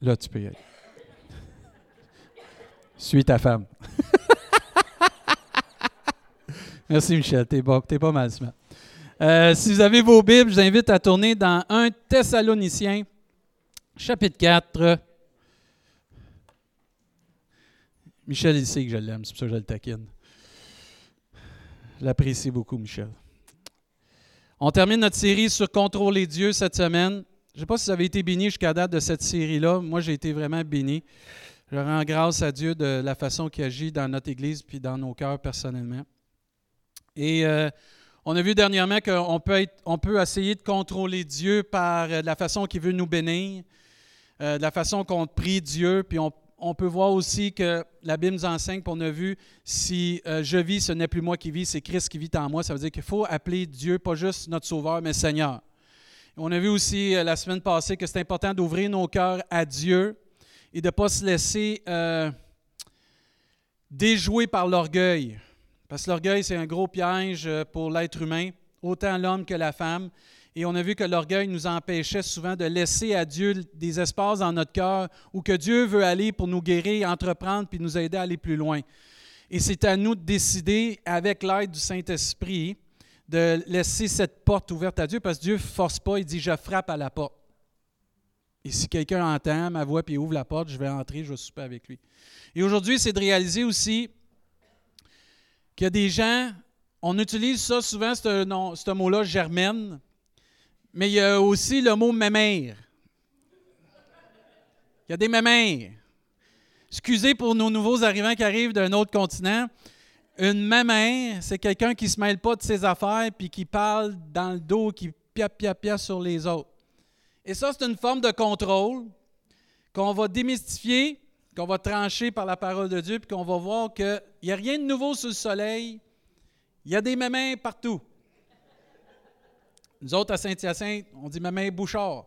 Là, tu peux y aller. Suis ta femme. Merci, Michel. T'es bon, pas mal, euh, si vous avez vos Bibles, je vous invite à tourner dans 1 Thessaloniciens, chapitre 4. Michel, il sait que je l'aime, c'est pour ça que je le taquine. Je l'apprécie beaucoup, Michel. On termine notre série sur Contrôler Dieu cette semaine. Je ne sais pas si vous avez été béni jusqu'à date de cette série-là. Moi, j'ai été vraiment béni. Je rends grâce à Dieu de la façon qu'il agit dans notre Église puis dans nos cœurs personnellement. Et euh, on a vu dernièrement qu'on peut, on peut essayer de contrôler Dieu par euh, la façon qu'il veut nous bénir, euh, de la façon qu'on prie Dieu, puis on, peut voir aussi que la Bible nous enseigne, puis on a vu, si je vis, ce n'est plus moi qui vis, c'est Christ qui vit en moi. Ça veut dire qu'il faut appeler Dieu pas juste notre Sauveur, mais Seigneur. On a vu aussi la semaine passée que c'est important d'ouvrir nos cœurs à Dieu et de ne pas se laisser déjouer par l'orgueil. Parce que l'orgueil, c'est un gros piège euh, pour l'être humain, autant l'homme que la femme. Et on a vu que l'orgueil nous empêchait souvent de laisser à Dieu des espaces dans notre cœur où que Dieu veut aller pour nous guérir, entreprendre, puis nous aider à aller plus loin. Et c'est à nous de décider, avec l'aide du Saint-Esprit, de laisser cette porte ouverte à Dieu, parce que Dieu ne force pas, il dit, je frappe à la porte. Et si quelqu'un entend ma voix et ouvre la porte, je vais entrer, je vais souper avec lui. Et aujourd'hui, c'est de réaliser aussi qu'il y a des gens, on utilise ça souvent, ce mot-là, germaine, mais il y a aussi le mot mémère. Il y a des mémères. Excusez pour nos nouveaux arrivants qui arrivent d'un autre continent. Une mémère, c'est quelqu'un qui ne se mêle pas de ses affaires puis qui parle dans le dos, qui pia pia pia sur les autres. Et ça, c'est une forme de contrôle qu'on va démystifier qu'on va trancher par la parole de Dieu, puis qu'on va voir qu'il n'y a rien de nouveau sous le soleil. Il y a des mémins partout. Nous autres, à Saint-Hyacinthe, on dit mémins Bouchard.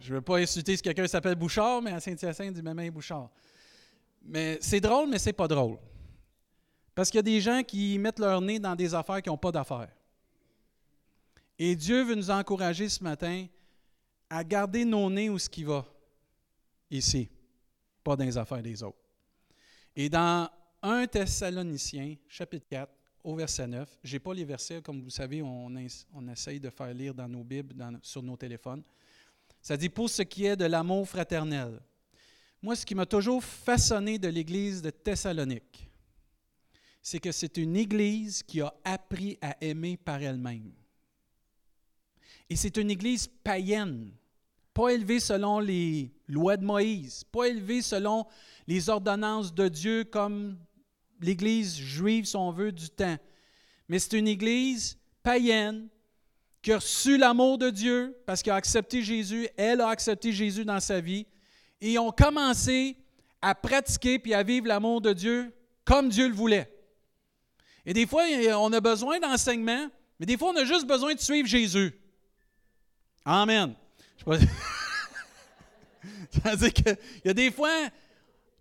Je ne veux pas insulter si quelqu'un s'appelle Bouchard, mais à Saint-Hyacinthe, on dit mémins Bouchard. Mais c'est drôle, mais c'est pas drôle. Parce qu'il y a des gens qui mettent leur nez dans des affaires qui n'ont pas d'affaires. Et Dieu veut nous encourager ce matin à garder nos nez où ce qui va, ici pas dans les affaires des autres. Et dans 1 Thessaloniciens, chapitre 4, au verset 9, je n'ai pas les versets, comme vous savez, on, on essaye de faire lire dans nos Bibles, sur nos téléphones. Ça dit pour ce qui est de l'amour fraternel. Moi, ce qui m'a toujours façonné de l'Église de Thessalonique, c'est que c'est une Église qui a appris à aimer par elle-même. Et c'est une Église païenne pas élevé selon les lois de Moïse, pas élevé selon les ordonnances de Dieu comme l'Église juive, si on veut, du temps. Mais c'est une Église païenne qui a reçu l'amour de Dieu parce qu'elle a accepté Jésus, elle a accepté Jésus dans sa vie, et ont commencé à pratiquer puis à vivre l'amour de Dieu comme Dieu le voulait. Et des fois, on a besoin d'enseignement, mais des fois, on a juste besoin de suivre Jésus. Amen. C'est-à-dire qu'il y a des fois,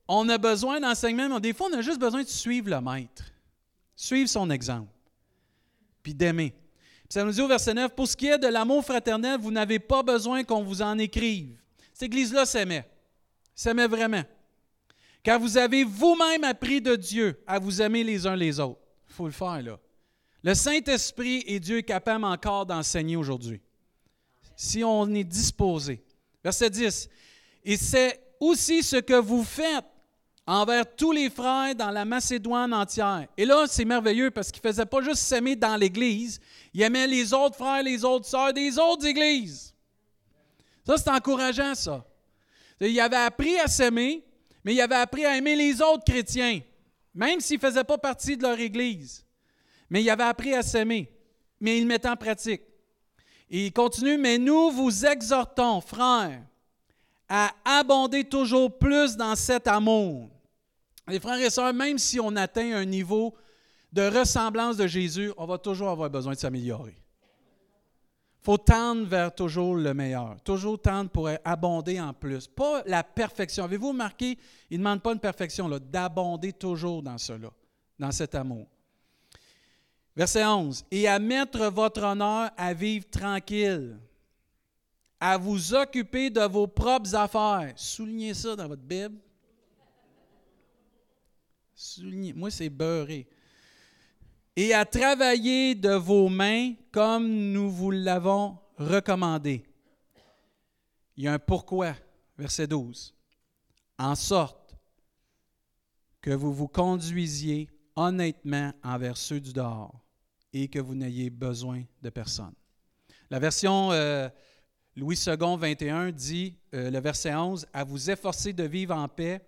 on a besoin d'enseignement, mais des fois, on a juste besoin de suivre le maître, suivre son exemple, puis d'aimer. ça nous dit au verset 9, pour ce qui est de l'amour fraternel, vous n'avez pas besoin qu'on vous en écrive. Cette église-là s'aimait, s'aimait vraiment. Car vous avez vous-même appris de Dieu à vous aimer les uns les autres. Le faire, là. Le Saint-Esprit et Dieu est capable encore d'enseigner aujourd'hui si on est disposé. Verset 10. Et c'est aussi ce que vous faites envers tous les frères dans la Macédoine entière. Et là, c'est merveilleux parce qu'il ne faisait pas juste s'aimer dans l'Église, il aimait les autres frères, les autres sœurs des autres églises. Ça, c'est encourageant, ça. Il avait appris à s'aimer, mais il avait appris à aimer les autres chrétiens, même s'ils ne faisaient pas partie de leur Église. Mais il avait appris à s'aimer, mais il le mettait en pratique il continue, mais nous vous exhortons, frères, à abonder toujours plus dans cet amour. Les frères et sœurs, même si on atteint un niveau de ressemblance de Jésus, on va toujours avoir besoin de s'améliorer. Faut tendre vers toujours le meilleur, toujours tendre pour abonder en plus. Pas la perfection. Avez-vous remarqué, il ne demande pas une perfection, d'abonder toujours dans cela, dans cet amour. Verset 11. Et à mettre votre honneur à vivre tranquille, à vous occuper de vos propres affaires. Soulignez ça dans votre Bible. Soulignez. Moi, c'est beurré. Et à travailler de vos mains comme nous vous l'avons recommandé. Il y a un pourquoi, verset 12. En sorte que vous vous conduisiez honnêtement envers ceux du dehors et que vous n'ayez besoin de personne. La version euh, Louis II 21 dit, euh, le verset 11, à vous efforcer de vivre en paix,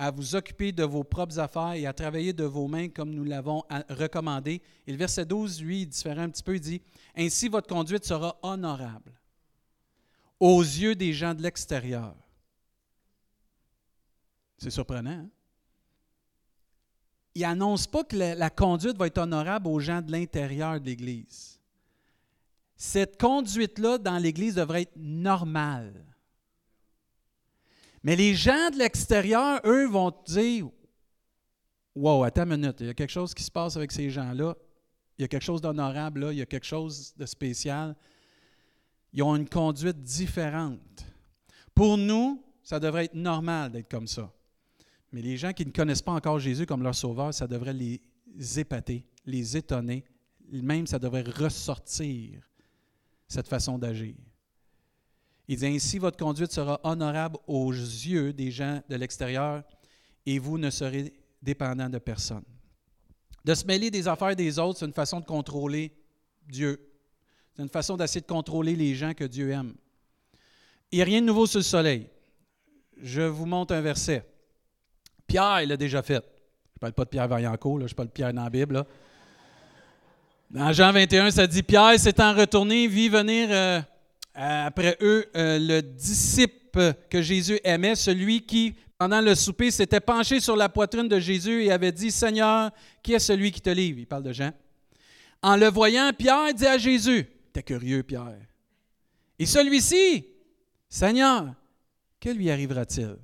à vous occuper de vos propres affaires et à travailler de vos mains comme nous l'avons recommandé. Et le verset 12, lui, il diffère un petit peu, il dit, ainsi votre conduite sera honorable aux yeux des gens de l'extérieur. C'est surprenant. Hein? Il n'annonce pas que la, la, conduite va être honorable aux gens de l'intérieur de l'Église. Cette conduite-là dans l'Église devrait être normale. Mais les gens de l'extérieur, eux, vont te dire Wow, attends une minute, il y a quelque chose qui se passe avec ces gens-là. Il y a quelque chose d'honorable il y a quelque chose de spécial ils ont une conduite différente. Pour nous, ça devrait être normal d'être comme ça. Mais les gens qui ne connaissent pas encore Jésus comme leur sauveur, ça devrait les épater, les étonner, même ça devrait ressortir cette façon d'agir. Il dit ainsi, votre conduite sera honorable aux yeux des gens de l'extérieur et vous ne serez dépendant de personne. De se mêler des affaires des autres, c'est une façon de contrôler Dieu. C'est une façon d'essayer de contrôler les gens que Dieu aime. Il n'y a rien de nouveau sur le soleil. Je vous montre un verset. Pierre, il l'a déjà fait. Je ne parle pas de Pierre Vaillancourt, là, je parle de Pierre dans la Bible. Dans Jean 21, ça dit Pierre s'étant retourné, vit venir euh, après eux euh, le disciple que Jésus aimait, celui qui, pendant le souper, s'était penché sur la poitrine de Jésus et avait dit Seigneur, qui est celui qui te livre? Il parle de Jean. En le voyant, Pierre dit à Jésus T'es curieux, Pierre. Et celui-ci, Seigneur, que lui arrivera-t-il?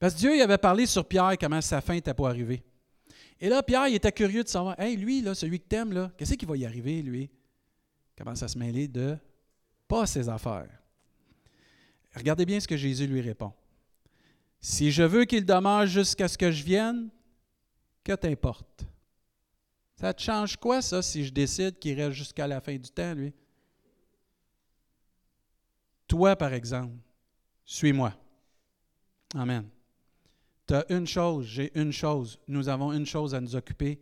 Parce que Dieu avait parlé sur Pierre comment sa fin n'était pas arrivée. Et là, Pierre, il était curieux de savoir, hey, lui, celui que t'aimes, qu'est-ce qui va y arriver, lui? Il commence à se mêler de pas ses affaires. Regardez bien ce que Jésus lui répond. Si je veux qu'il demeure jusqu'à ce que je vienne, que t'importe? Ça te change quoi, ça, si je décide qu'il reste jusqu'à la fin du temps, lui? Toi, par exemple, suis-moi. Amen. Tu as une chose, j'ai une chose, nous avons une chose à nous occuper,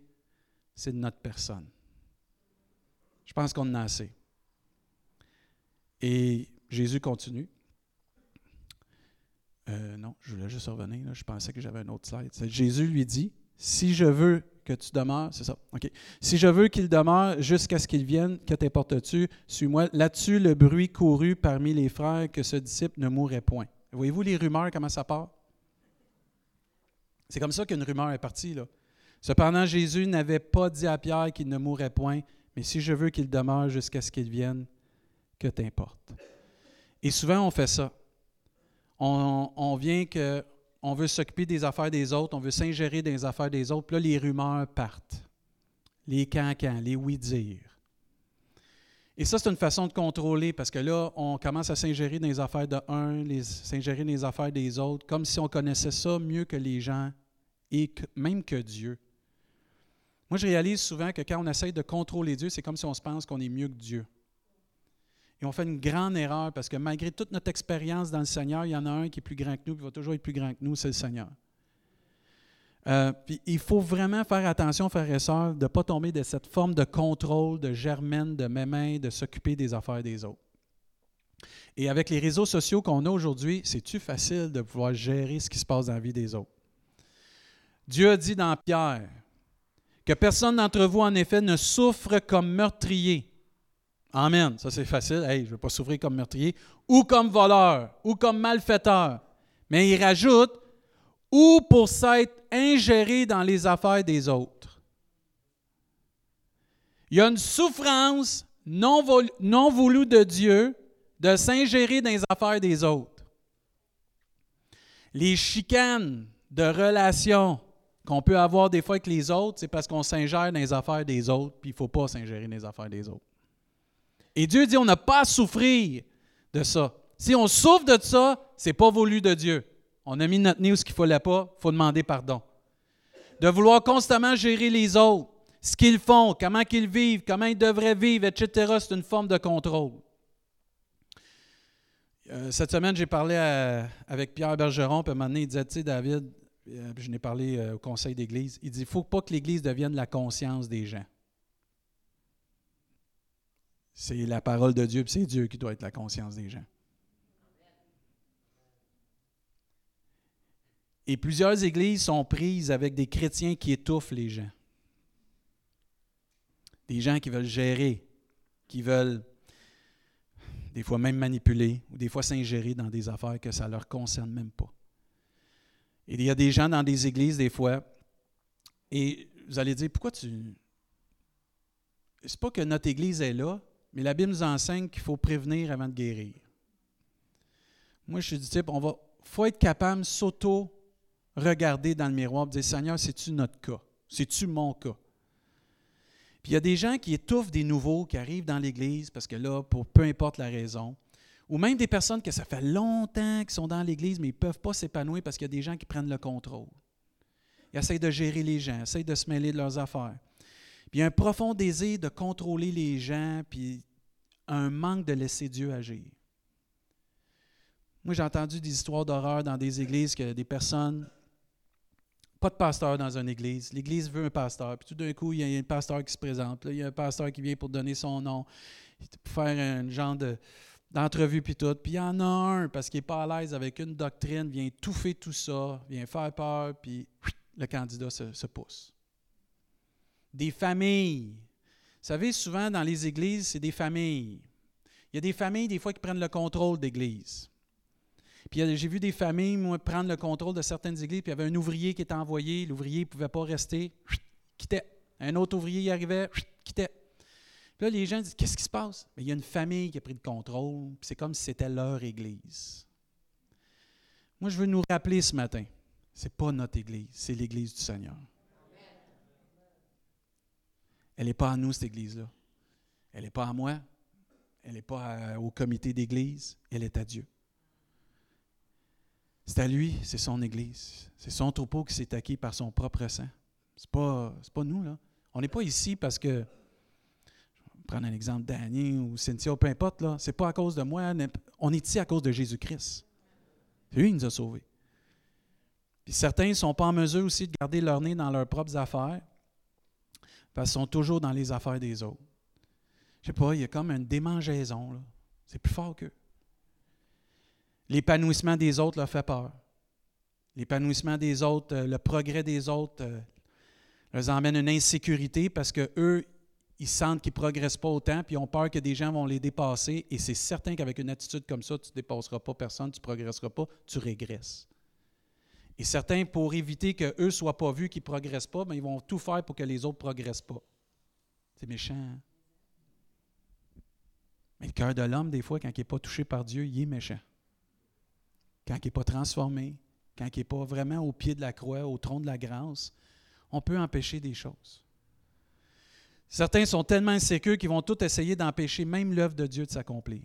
c'est de notre personne. Je pense qu'on en a assez. Et Jésus continue. Euh, non, je voulais juste revenir. Je pensais que j'avais un autre slide. Jésus lui dit Si je veux que tu demeures, c'est ça, OK. Si je veux qu'il demeure jusqu'à ce qu'il vienne, que t'importes-tu? Suis-moi. Là-dessus, le bruit courut parmi les frères que ce disciple ne mourrait point? Voyez-vous les rumeurs, comment ça part? C'est comme ça qu'une rumeur est partie. Cependant, Jésus n'avait pas dit à Pierre qu'il ne mourrait point, mais si je veux qu'il demeure jusqu'à ce qu'il vienne, t'importe. Et souvent, on fait ça. On, on vient que on veut s'occuper des affaires des autres, on veut s'ingérer dans les affaires des autres, puis là, les rumeurs partent. Les cancans, les oui-dire. Et ça, c'est une façon de contrôler parce que là, on commence à s'ingérer dans les affaires de un, s'ingérer dans les affaires des autres, comme si on connaissait ça mieux que les gens et même que Dieu. Moi, je réalise souvent que quand on essaye de contrôler Dieu, c'est comme si on se pense qu'on est mieux que Dieu. Et on fait une grande erreur parce que malgré toute notre expérience dans le Seigneur, il y en a un qui est plus grand que nous, qui va toujours être plus grand que nous, c'est le Seigneur. Euh, puis il faut vraiment faire attention, frères et sœurs, de ne pas tomber de cette forme de contrôle, de germaine, de mémain, de s'occuper des affaires des autres. Et avec les réseaux sociaux qu'on a aujourd'hui, c'est-tu facile de pouvoir gérer ce qui se passe dans la vie des autres? Dieu a dit dans Pierre que personne d'entre vous, en effet, ne souffre comme meurtrier Amen. Ça, c'est facile. Hey, je ne veux pas souffrir comme meurtrier, ou comme voleur, ou comme malfaiteur. Mais il rajoute, ou pour s'être ingéré dans les affaires des autres. Il y a une souffrance non, non voulue de Dieu de s'ingérer dans les affaires des autres. Les chicanes de relations qu'on peut avoir des fois avec les autres, c'est parce qu'on s'ingère dans les affaires des autres, puis il ne faut pas s'ingérer dans les affaires des autres. Et Dieu dit, on n'a pas à souffrir de ça. Si on souffre de ça, c'est pas voulu de Dieu. On a mis notre nez où ce qu'il ne fallait pas, il faut demander pardon. De vouloir constamment gérer les autres, ce qu'ils font, comment ils vivent, comment ils devraient vivre, etc., c'est une forme de contrôle. Euh, cette semaine, j'ai parlé avec Pierre Bergeron, puis à un moment donné, il disait, tu sais, David, euh, je n'ai parlé euh, au conseil d'église, il dit, il ne faut pas que l'église devienne la conscience des gens. C'est la parole de Dieu, puis c'est Dieu qui doit être la conscience des gens. Et plusieurs églises sont prises avec des chrétiens qui étouffent les gens. Des gens qui veulent gérer, qui veulent des fois même manipuler, ou des fois s'ingérer dans des affaires que ça ne leur concerne même pas. Et il y a des gens dans des églises, des fois, et vous allez dire, pourquoi tu... C'est pas que notre église est là, mais la Bible nous enseigne qu'il faut prévenir avant de guérir. Moi, je suis du type, on va, faut être capable de s'auto-regarder dans le miroir et dire, Seigneur, c'est-tu notre cas? C'est-tu mon cas? Puis il y a des gens qui étouffent des nouveaux qui arrivent dans l'Église parce que là, pour peu importe la raison, ou même des personnes que ça fait longtemps qu'ils sont dans l'Église, mais ils ne peuvent pas s'épanouir parce qu'il y a des gens qui prennent le contrôle. Ils essayent de gérer les gens, essayent de se mêler de leurs affaires. Puis il y a un profond désir de contrôler les gens, puis un manque de laisser Dieu agir. Moi, j'ai entendu des histoires d'horreur dans des églises que des personnes pas de pasteur dans une église. L'église veut un pasteur. Puis tout d'un coup, il y a un pasteur qui se présente. il y a un pasteur qui vient pour donner son nom, pour faire un genre d'entrevue, puis tout. Puis il y en a un, parce qu'il n'est pas à l'aise avec une doctrine, vient étouffer tout ça, vient faire peur, puis le candidat se, pousse. Des familles. Vous savez, souvent dans les églises, c'est des familles. Il y a des familles, des fois, qui prennent le contrôle d'église. Puis j'ai vu des familles, prendre le contrôle de certaines églises, puis il y avait un ouvrier qui était envoyé, l'ouvrier ne pouvait pas rester, quittait. Un autre ouvrier y arrivait, quittait. Puis là, les gens disent Qu'est-ce qui se passe? Mais Il y a une famille qui a pris le contrôle, puis c'est comme si c'était leur église. Moi, je veux nous rappeler ce matin ce n'est pas notre église, c'est l'église du Seigneur. Elle n'est pas à nous, cette église-là. Elle n'est pas à moi. Elle n'est pas au comité d'église. Elle est à Dieu. C'est à lui, c'est son Église. C'est son troupeau qui s'est acquis par son propre sang. Ce n'est pas, pas nous, là. On n'est pas ici parce que. Je vais prendre un exemple d'Annie ou Cynthia, peu importe, là. Ce n'est pas à cause de moi. On est ici à cause de Jésus-Christ. C'est lui qui nous a sauvés. Puis certains ne sont pas en mesure aussi de garder leur nez dans leurs propres affaires parce qu'ils sont toujours dans les affaires des autres. Je ne sais pas, il y a comme une démangeaison. C'est plus fort qu'eux. L'épanouissement des autres leur fait peur. L'épanouissement des autres, euh, le progrès des autres euh, leur emmène une insécurité parce qu'eux, ils sentent qu'ils ne progressent pas autant, puis ils ont peur que des gens vont les dépasser. Et c'est certain qu'avec une attitude comme ça, tu ne dépasseras pas personne, tu ne progresseras pas, tu régresses. Et certains, pour éviter qu'eux ne soient pas vus, qu'ils ne progressent pas, ben, ils vont tout faire pour que les autres ne progressent pas. C'est méchant. Hein? Mais le cœur de l'homme, des fois, quand il n'est pas touché par Dieu, il est méchant quand il n'est pas transformé, quand il n'est pas vraiment au pied de la croix, au tronc de la grâce, on peut empêcher des choses. Certains sont tellement insécures qu'ils vont tout essayer d'empêcher même l'œuvre de Dieu de s'accomplir.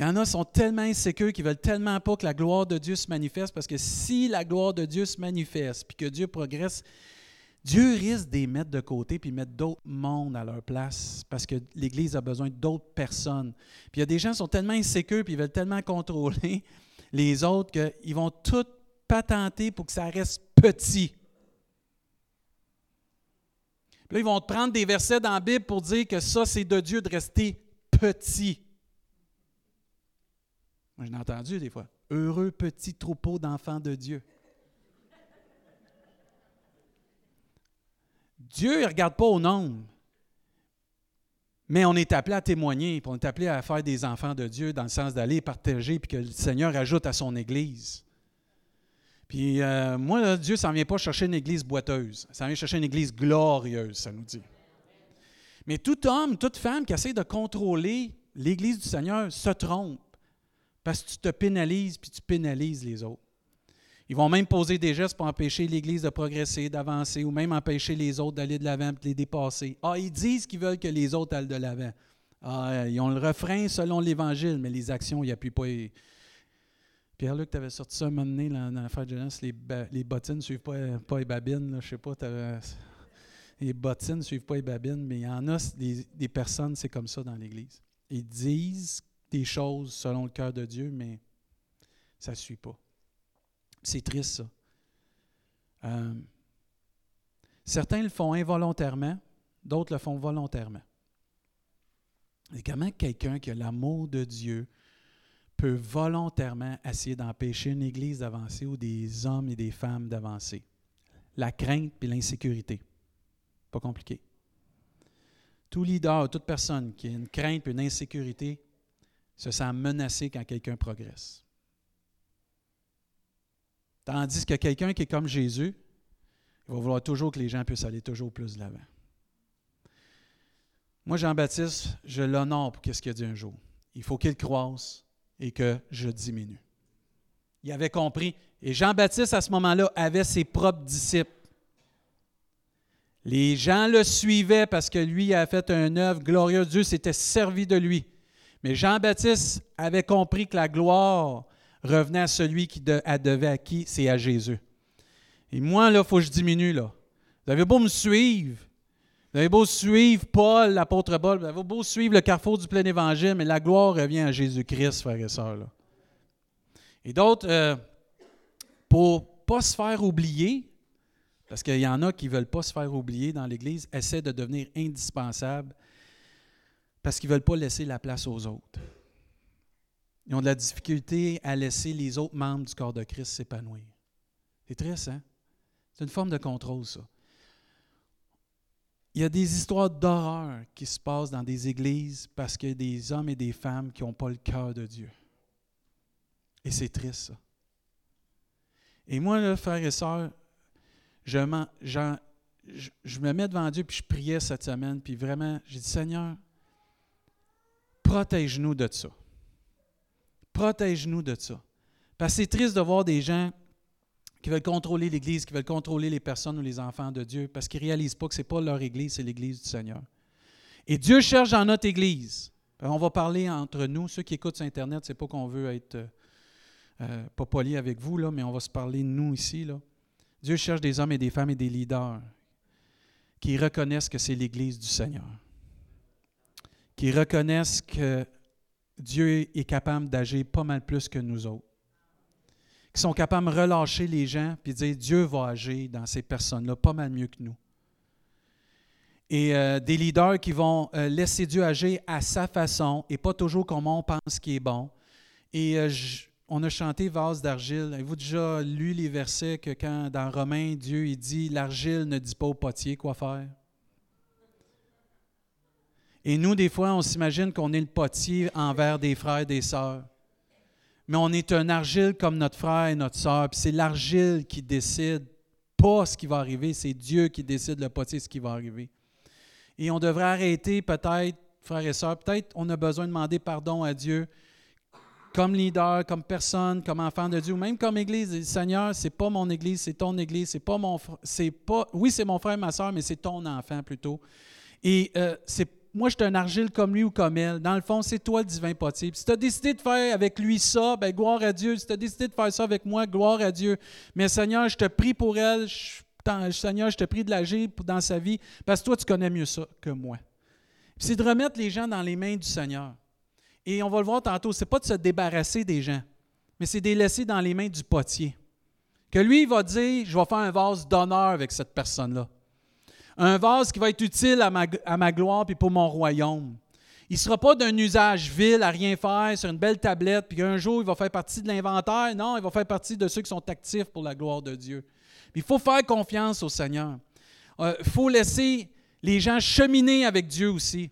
Il y en a qui sont tellement insécures qu'ils veulent tellement pas que la gloire de Dieu se manifeste, parce que si la gloire de Dieu se manifeste, puis que Dieu progresse, Dieu risque de mettre de côté puis mettre d'autres mondes à leur place parce que l'Église a besoin d'autres personnes. Puis il y a des gens qui sont tellement insécures puis ils veulent tellement contrôler les autres qu'ils vont tout patenter pour que ça reste petit. Puis là, ils vont prendre des versets dans la Bible pour dire que ça, c'est de Dieu de rester petit. Moi, j'ai entendu des fois. Heureux petit troupeau d'enfants de Dieu. Dieu ne regarde pas au nombre. Mais on est appelé à témoigner, puis on est appelé à faire des enfants de Dieu dans le sens d'aller partager, puis que le Seigneur ajoute à son Église. Puis euh, moi, Dieu ne vient pas chercher une Église boiteuse, ça vient chercher une Église glorieuse, ça nous dit. Mais tout homme, toute femme qui essaie de contrôler l'Église du Seigneur se trompe, parce que tu te pénalises, puis tu pénalises les autres. Ils vont même poser des gestes pour empêcher l'Église de progresser, d'avancer, ou même empêcher les autres d'aller de l'avant et de les dépasser. Ah, ils disent qu'ils veulent que les autres aillent de l'avant. Ah, ils ont le refrain selon l'Évangile, mais les actions, ils n'appuient pas. Pierre-Luc, tu avais sorti ça un moment donné dans l'affaire de jeunesse, les, bottines ne suivent pas, pas les babines. Je ne sais pas, les bottines ne suivent pas les babines, mais il y en a des, des personnes, c'est comme ça dans l'Église. Ils disent des choses selon le cœur de Dieu, mais ça ne suit pas. C'est triste, ça. Euh, certains le font involontairement, d'autres le font volontairement. Et comment quelqu'un qui a l'amour de Dieu peut volontairement essayer d'empêcher une Église d'avancer ou des hommes et des femmes d'avancer? La crainte et l'insécurité. Pas compliqué. Tout leader, toute personne qui a une crainte et une insécurité se sent menacé quand quelqu'un progresse. Tandis que quelqu'un qui est comme Jésus, il va vouloir toujours que les gens puissent aller toujours plus de l'avant. Moi, Jean-Baptiste, je l'honore pour ce qu'il a dit un jour. Il faut qu'il croisse et que je diminue. Il avait compris. Et Jean-Baptiste, à ce moment-là, avait ses propres disciples. Les gens le suivaient parce que lui a fait un œuvre glorieuse. Dieu s'était servi de lui. Mais Jean-Baptiste avait compris que la gloire revenait à celui qui devait à qui? C'est à Jésus. Et moi, là, il faut que je diminue, là. Vous avez beau me suivre. Vous avez beau suivre Paul, l'apôtre Paul. Vous avez beau suivre le carrefour du plein évangile, mais la gloire revient à Jésus-Christ, frères et sœurs. Et d'autres, euh, pour ne pas se faire oublier, parce qu'il y en a qui ne veulent pas se faire oublier dans l'Église, essaient de devenir indispensables parce qu'ils ne veulent pas laisser la place aux autres. Ils ont de la difficulté à laisser les autres membres du corps de Christ s'épanouir. C'est triste, hein? C'est une forme de contrôle, ça. Il y a des histoires d'horreur qui se passent dans des églises parce qu'il y a des hommes et des femmes qui n'ont pas le cœur de Dieu. Et c'est triste, ça. Et moi, là, frères et sœurs, je, je, me mets devant Dieu, puis je priais cette semaine, puis vraiment, j'ai dit, Seigneur, protège-nous de ça. Protège-nous de ça. Parce que c'est triste de voir des gens qui veulent contrôler l'Église, qui veulent contrôler les personnes ou les enfants de Dieu, parce qu'ils ne réalisent pas que ce n'est pas leur Église, c'est l'Église du Seigneur. Et Dieu cherche dans notre Église. On va parler entre nous. Ceux qui écoutent sur Internet, ce n'est pas qu'on veut être euh, euh, pas poli avec vous, là, mais on va se parler nous ici. Dieu cherche des hommes et des femmes et des leaders qui reconnaissent que c'est l'Église du Seigneur qui reconnaissent que Dieu est capable d'agir pas mal plus que nous autres. Qui sont capables de relâcher les gens et dire Dieu va agir dans ces personnes-là pas mal mieux que nous. Et euh, des leaders qui vont euh, laisser Dieu agir à sa façon et pas toujours comme on pense qui est bon. Et euh, on a chanté Vase d'argile. Avez-vous déjà lu les versets que quand dans Romains, Dieu il dit L'argile ne dit pas au potier quoi faire? Et nous, des fois, on s'imagine qu'on est le potier envers des frères et des sœurs. Mais on est un argile comme notre frère et notre sœur. Puis c'est l'argile qui décide pas ce qui va arriver, c'est Dieu qui décide le potier ce qui va arriver. Et on devrait arrêter peut-être, frères et sœurs, peut-être on a besoin de demander pardon à Dieu comme leader, comme personne, comme enfant de Dieu, ou même comme Église. Seigneur, c'est pas mon Église, c'est ton Église, c'est pas mon, c'est pas, oui, c'est mon frère, ma soeur, mais c'est ton enfant plutôt. Et euh, c'est moi, je suis un argile comme lui ou comme elle. Dans le fond, c'est toi le divin potier. si tu as décidé de faire avec lui ça, ben gloire à Dieu. Si tu as décidé de faire ça avec moi, gloire à Dieu. Mais Seigneur, je te prie pour elle. Seigneur, je te prie de l'agir dans sa vie parce que toi, tu connais mieux ça que moi. C'est de remettre les gens dans les mains du Seigneur. Et on va le voir tantôt, c'est pas de se débarrasser des gens, mais c'est de les laisser dans les mains du potier. Que lui, il va dire, je vais faire un vase d'honneur avec cette personne-là un vase qui va être utile à ma, gloire et pour mon royaume. Il ne sera pas d'un usage vil à rien faire sur une belle tablette, puis un jour il va faire partie de l'inventaire. Non, il va faire partie de ceux qui sont actifs pour la gloire de Dieu. il faut faire confiance au Seigneur. Euh, il faut laisser les gens cheminer avec Dieu aussi.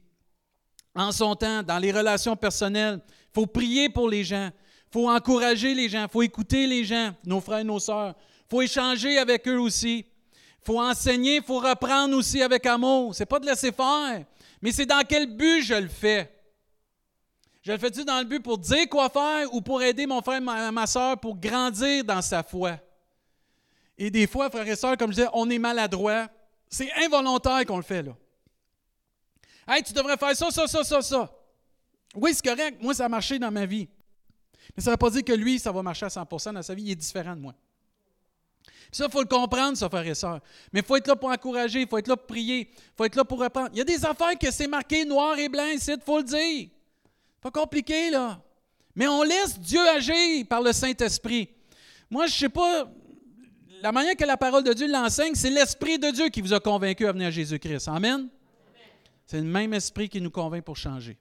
En son temps, dans les relations personnelles, il faut prier pour les gens. Il faut encourager les gens. Il faut écouter les gens, nos frères et nos sœurs. Il faut échanger avec eux aussi. Faut enseigner, il faut reprendre aussi avec amour. C'est pas de laisser faire, mais c'est dans quel but je le fais? Je le fais-tu dans le but pour dire quoi faire ou pour aider mon frère, ma, ma soeur pour grandir dans sa foi? Et des fois, frères et sœurs, comme je disais, on est maladroit. C'est involontaire qu'on le fait, là. Hey, tu devrais faire ça, ça, ça, ça, ça. Oui, c'est correct. Moi, ça a marché dans ma vie. Mais ça ne veut pas dire que lui, ça va marcher à 100% dans sa vie. Il est différent de moi. Ça, il faut le comprendre, ça, frère et soeur. Mais il faut être là pour encourager, il faut être là pour prier, il faut être là pour reprendre. Il y a des affaires que c'est marqué noir et blanc ici, il faut le dire. Pas compliqué, là. Mais on laisse Dieu agir par le Saint-Esprit. Moi, je ne sais pas, la manière que la parole de Dieu l'enseigne, c'est l'Esprit de Dieu qui vous a convaincu à venir à Jésus-Christ. Amen? C'est le même esprit qui nous convainc pour changer.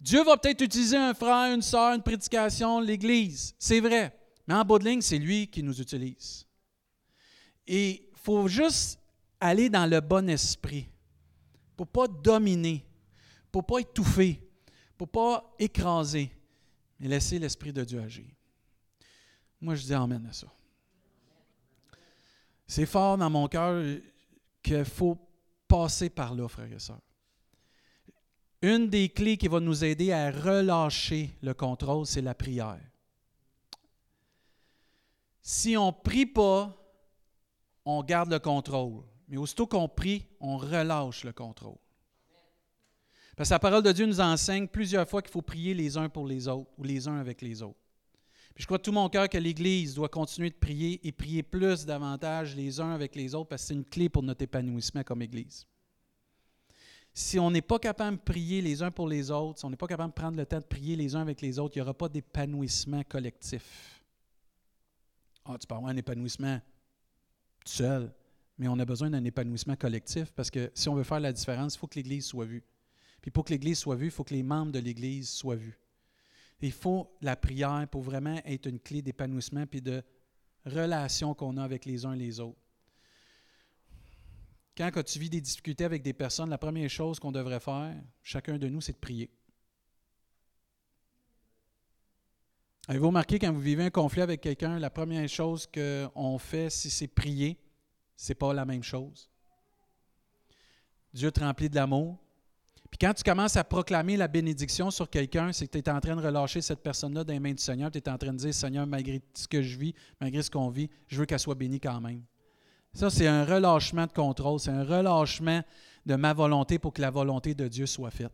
Dieu va peut-être utiliser un frère, une soeur, une prédication, l'Église. C'est vrai. Mais en bout de ligne, c'est lui qui nous utilise. Et il faut juste aller dans le bon esprit pour ne pas dominer, pour ne pas étouffer, pour ne pas écraser, mais laisser l'Esprit de Dieu agir. Moi, je dis Amen à ça. C'est fort dans mon cœur qu'il faut passer par là, frères et sœurs. Une des clés qui va nous aider à relâcher le contrôle, c'est la prière. Si on ne prie pas, on garde le contrôle. Mais aussitôt qu'on prie, on relâche le contrôle. Parce que la parole de Dieu nous enseigne plusieurs fois qu'il faut prier les uns pour les autres ou les uns avec les autres. Je crois de tout mon cœur que l'Église doit continuer de prier et prier plus davantage les uns avec les autres parce que c'est une clé pour notre épanouissement comme Église. Si on n'est pas capable de prier les uns pour les autres, si on n'est pas capable de prendre le temps de prier les uns avec les autres, il n'y aura pas d'épanouissement collectif. Ah, tu peux avoir un épanouissement seul, mais on a besoin d'un épanouissement collectif parce que si on veut faire la différence, il faut que l'Église soit vue. Puis pour que l'Église soit vue, il faut que les membres de l'Église soient vus. Il faut la prière pour vraiment être une clé d'épanouissement puis de relation qu'on a avec les uns et les autres. Quand, tu vis des difficultés avec des personnes, la première chose qu'on devrait faire, chacun de nous, c'est de prier. Avez-vous remarqué quand vous vivez un conflit avec quelqu'un, la première chose qu'on fait, si c'est prier, ce n'est pas la même chose? Dieu te remplit de l'amour, puis quand tu commences à proclamer la bénédiction sur quelqu'un, c'est que tu es en train de relâcher cette personne-là dans les mains du Seigneur. Tu es en train de dire, Seigneur, malgré ce que je vis, malgré ce qu'on vit, je veux qu'elle soit bénie quand même. Ça, c'est un relâchement de contrôle, c'est un relâchement de ma volonté pour que la volonté de Dieu soit faite.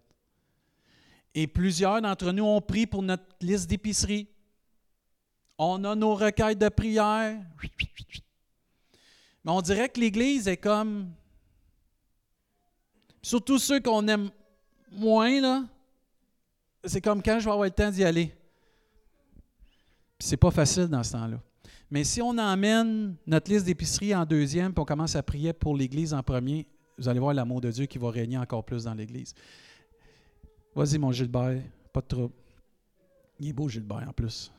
Et plusieurs d'entre nous ont pris pour notre liste d'épicerie. On a nos requêtes de prière. Mais on dirait que l'Église est comme. Surtout ceux qu'on aime moins, là, c'est comme quand je vais avoir le temps d'y aller. c'est pas facile dans ce temps-là. Mais si on emmène notre liste d'épicerie en deuxième, puis on commence à prier pour l'Église en premier, vous allez voir l'amour de Dieu qui va régner encore plus dans l'Église. Vas-y, mon Gilbert, pas de trouble. Il est beau, Gilbert, en plus.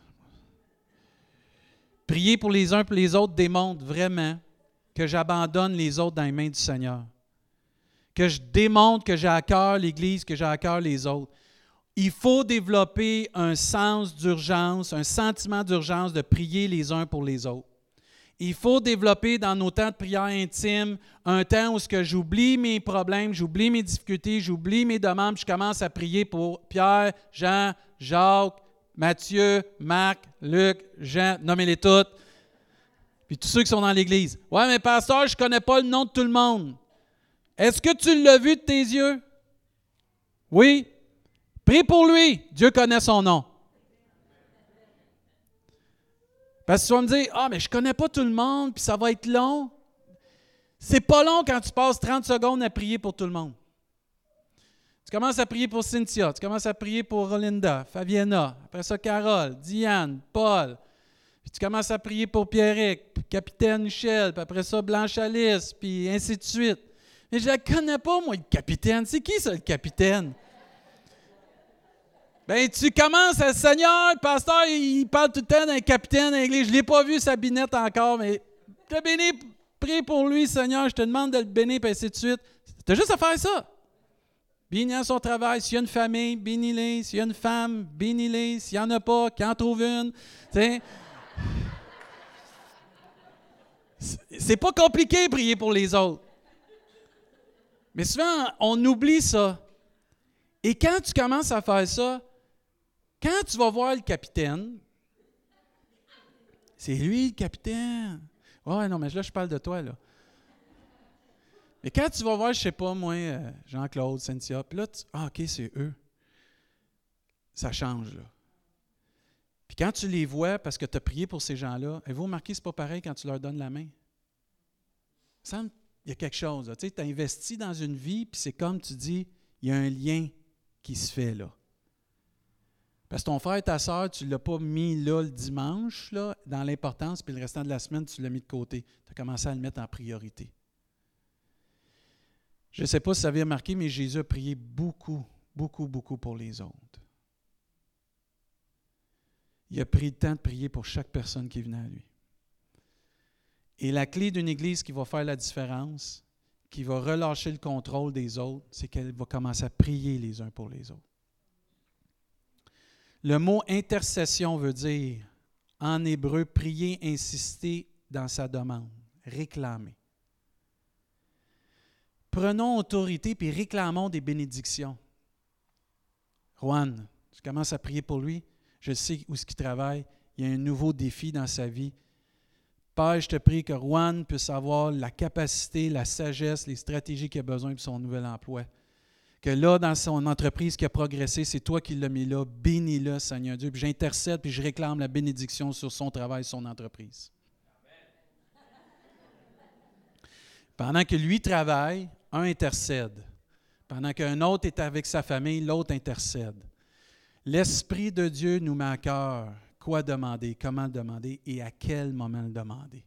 Prier pour les uns pour les autres démontre vraiment que j'abandonne les autres dans les mains du Seigneur que je démontre que j'ai à cœur l'Église, que j'ai à cœur les autres. Il faut développer un sens d'urgence, un sentiment d'urgence de prier les uns pour les autres. Il faut développer dans nos temps de prière intime un temps où j'oublie mes problèmes, j'oublie mes difficultés, j'oublie mes demandes, je commence à prier pour Pierre, Jean, Jacques, Matthieu, Marc, Luc, Jean, nommez-les toutes. Puis tous ceux qui sont dans l'Église. Ouais, mais pasteur, je ne connais pas le nom de tout le monde. Est-ce que tu l'as vu de tes yeux? Oui. Prie pour lui. Dieu connaît son nom. Parce que tu vas me dire, ah, mais je ne connais pas tout le monde, puis ça va être long. C'est pas long quand tu passes 30 secondes à prier pour tout le monde. Tu commences à prier pour Cynthia, tu commences à prier pour Rolinda, Fabiana, après ça Carole, Diane, Paul. Puis tu commences à prier pour Pierrick, Capitaine Michel, puis après ça Blanche Alice, puis ainsi de suite. Mais je la connais pas, moi, le capitaine. C'est qui, ça, le capitaine? Ben, tu commences à Seigneur, le pasteur, il parle tout le temps d'un capitaine anglais. Je ne l'ai pas vu, sa binette encore, mais te bénis, prie pour lui, Seigneur. Je te demande de le bénir, et ainsi de suite. Tu juste à faire ça. Bénis son travail. S'il y a une famille, bénis-les. S'il y a une femme, bénis-les. S'il n'y en a pas, qu'il en trouve une. C'est pas compliqué prier pour les autres. Mais souvent, on oublie ça. Et quand tu commences à faire ça, quand tu vas voir le capitaine, c'est lui le capitaine. Ouais, non, mais là, je parle de toi, là. Mais quand tu vas voir, je sais pas, moi, euh, Jean-Claude, Cynthia, puis là, tu, ah, OK, c'est eux. ça change. Là. Puis quand tu les vois, parce que tu as prié pour ces gens-là, avez-vous remarqué que ce n'est pas pareil quand tu leur donnes la main? Il y a quelque chose. Tu sais, as investi dans une vie, puis c'est comme tu dis, il y a un lien qui se fait là. Parce que ton frère et ta soeur, tu ne l'as pas mis là le dimanche, là, dans l'importance, puis le restant de la semaine, tu l'as mis de côté. Tu as commencé à le mettre en priorité. Je ne sais pas si ça avait remarqué, mais Jésus a prié beaucoup, beaucoup, beaucoup pour les autres. Il a pris le temps de prier pour chaque personne qui venait à lui. Et la clé d'une Église qui va faire la différence, qui va relâcher le contrôle des autres, c'est qu'elle va commencer à prier les uns pour les autres. Le mot intercession veut dire, en hébreu, prier, insister dans sa demande, réclamer. Prenons autorité puis réclamons des bénédictions. Juan, je commence à prier pour lui. Je sais où ce qu'il travaille. Il y a un nouveau défi dans sa vie. Père, je te prie que Juan puisse avoir la capacité, la sagesse, les stratégies qu'il a besoin pour son nouvel emploi que là, dans son entreprise qui a progressé, c'est toi qui l'as mis là. Bénis-le, Seigneur Dieu. Puis j'intercède, puis je réclame la bénédiction sur son travail, son entreprise. Pendant que lui travaille, un intercède. Pendant qu'un autre est avec sa famille, l'autre intercède. L'Esprit de Dieu nous met à cœur quoi demander, comment le demander et à quel moment le demander.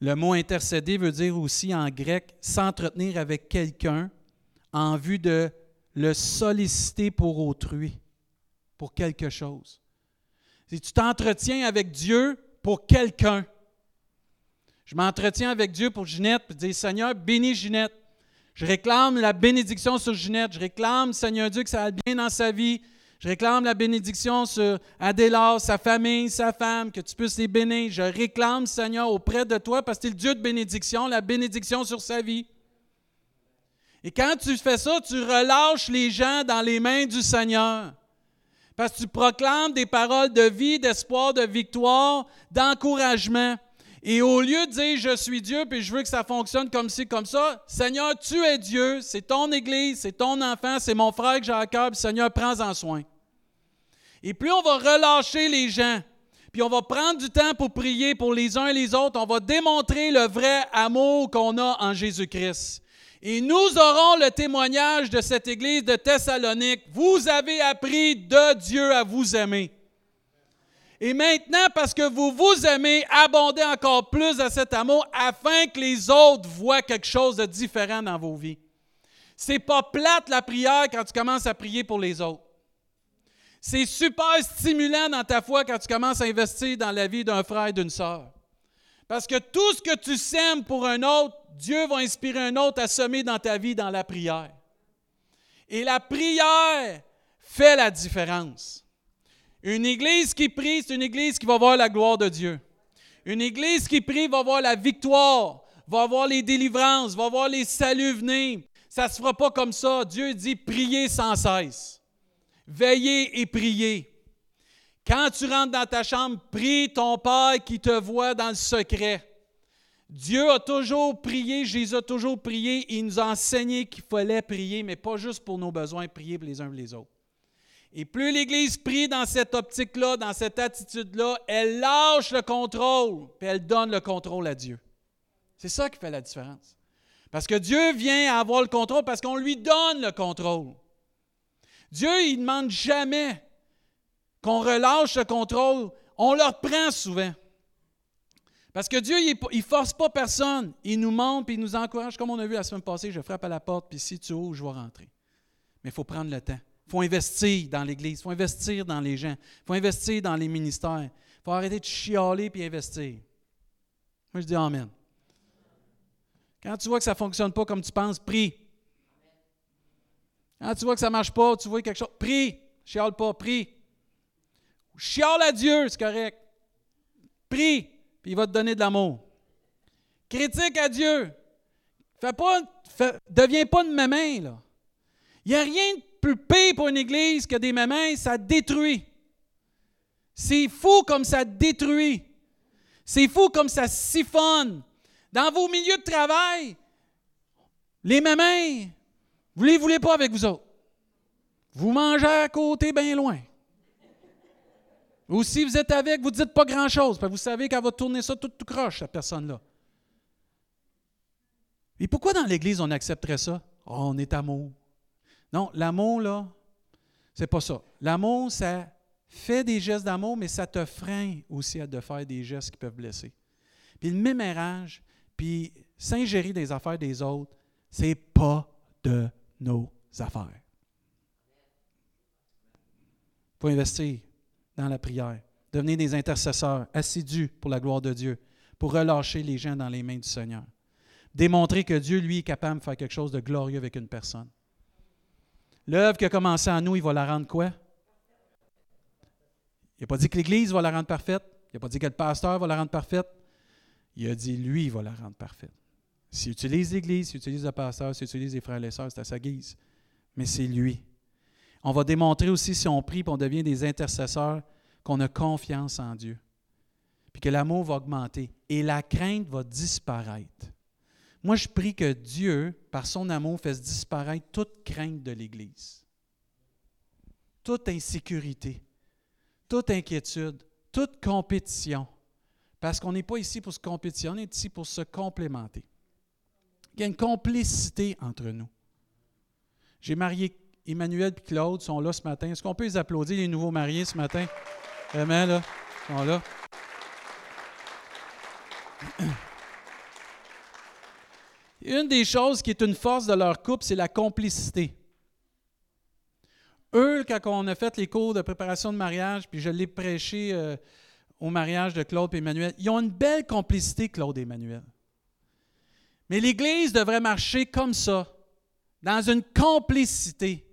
Le mot intercéder veut dire aussi en grec s'entretenir avec quelqu'un en vue de le solliciter pour autrui, pour quelque chose. Si tu t'entretiens avec Dieu pour quelqu'un, je m'entretiens avec Dieu pour Ginette, pour dire Seigneur, bénis Ginette. Je réclame la bénédiction sur Ginette. Je réclame, Seigneur Dieu, que ça aille bien dans sa vie. Je réclame la bénédiction sur Adéla, sa famille, sa femme, que tu puisses les bénir. Je réclame, Seigneur, auprès de toi, parce que tu es le Dieu de bénédiction, la bénédiction sur sa vie. Et quand tu fais ça, tu relâches les gens dans les mains du Seigneur. Parce que tu proclames des paroles de vie, d'espoir, de victoire, d'encouragement. Et au lieu de dire je suis Dieu puis je veux que ça fonctionne comme ci, comme ça, Seigneur, tu es Dieu, c'est ton Église, c'est ton enfant, c'est mon frère que j'ai Seigneur, prends-en soin. Et plus on va relâcher les gens, puis on va prendre du temps pour prier pour les uns et les autres, on va démontrer le vrai amour qu'on a en Jésus-Christ. Et nous aurons le témoignage de cette église de Thessalonique. Vous avez appris de Dieu à vous aimer. Et maintenant, parce que vous vous aimez, abondez encore plus à cet amour afin que les autres voient quelque chose de différent dans vos vies. C'est pas plate la prière quand tu commences à prier pour les autres. C'est super stimulant dans ta foi quand tu commences à investir dans la vie d'un frère et d'une sœur. Parce que tout ce que tu sèmes pour un autre, Dieu va inspirer un autre à semer dans ta vie dans la prière. Et la prière fait la différence. Une église qui prie, c'est une église qui va voir la gloire de Dieu. Une église qui prie va voir la victoire, va voir les délivrances, va voir les saluts venir. Ça ne se fera pas comme ça. Dieu dit priez sans cesse. Veillez et priez. Quand tu rentres dans ta chambre, prie ton Père qui te voit dans le secret. Dieu a toujours prié, Jésus a toujours prié, il nous a enseigné qu'il fallait prier, mais pas juste pour nos besoins, prier pour les uns pour les autres. Et plus l'Église prie dans cette optique-là, dans cette attitude-là, elle lâche le contrôle, puis elle donne le contrôle à Dieu. C'est ça qui fait la différence. Parce que Dieu vient avoir le contrôle parce qu'on lui donne le contrôle. Dieu, il ne demande jamais qu'on relâche le contrôle. On le reprend souvent. Parce que Dieu, il ne force pas personne. Il nous montre et il nous encourage. Comme on a vu la semaine passée, je frappe à la porte, puis si tu ouvres, je vais rentrer. Mais il faut prendre le temps. Il faut investir dans l'Église. Il faut investir dans les gens. Il faut investir dans les ministères. Il faut arrêter de chialer puis investir. Moi, je dis Amen. Quand tu vois que ça ne fonctionne pas comme tu penses, prie. Quand tu vois que ça ne marche pas, tu vois quelque chose, prie. Chiale pas, prie. Chiale à Dieu, c'est correct. Prie il va te donner de l'amour. Critique à Dieu. Fais pas, deviens pas une maman, là. Il n'y a rien de plus pire pour une église que des mamans, ça détruit. C'est fou comme ça détruit. C'est fou comme ça siphonne. Dans vos milieux de travail, les mamans, vous ne les voulez pas avec vous autres. vous mangez à côté bien loin. Ou si vous êtes avec, vous ne dites pas grand-chose, vous savez qu'elle va tourner ça tout, croche, cette personne-là. Et pourquoi dans l'Église on accepterait ça? Oh, on est amour. Non, l'amour, là, c'est pas ça. L'amour, ça fait des gestes d'amour, mais ça te freine aussi à de faire des gestes qui peuvent blesser. Puis le mémérage, puis s'ingérer des affaires des autres, c'est pas de nos affaires. Il faut investir dans la prière. Devenir des intercesseurs assidus pour la gloire de Dieu, pour relâcher les gens dans les mains du Seigneur. Démontrer que Dieu, lui, est capable de faire quelque chose de glorieux avec une personne. L'œuvre qui a commencé en nous, il va la rendre quoi? Il n'a pas dit que l'Église va la rendre parfaite. Il n'a pas dit que le pasteur va la rendre parfaite. Il a dit, lui, il va la rendre parfaite. S'il utilise l'Église, s'il utilise le pasteur, s'il utilise les frères et les sœurs, c'est à sa guise. Mais c'est lui. On va démontrer aussi, si on prie et on devient des intercesseurs, qu'on a confiance en Dieu. Puis que l'amour va augmenter et la crainte va disparaître. Moi, je prie que Dieu, par son amour, fasse disparaître toute crainte de l'Église, toute insécurité, toute inquiétude, toute compétition. Parce qu'on n'est pas ici pour se compétitionner, on est ici pour se complémenter. Il y a une complicité entre nous. J'ai marié Emmanuel et Claude, sont là ce matin. Est-ce qu'on peut les applaudir, les nouveaux mariés ce matin? Vraiment, là, ils sont là. Une des choses qui est une force de leur couple, c'est la complicité. Eux, quand on a fait les cours de préparation de mariage, puis je l'ai prêché euh, au mariage de Claude et Emmanuel, ils ont une belle complicité, Claude et Emmanuel. Mais l'Église devrait marcher comme ça, dans une complicité.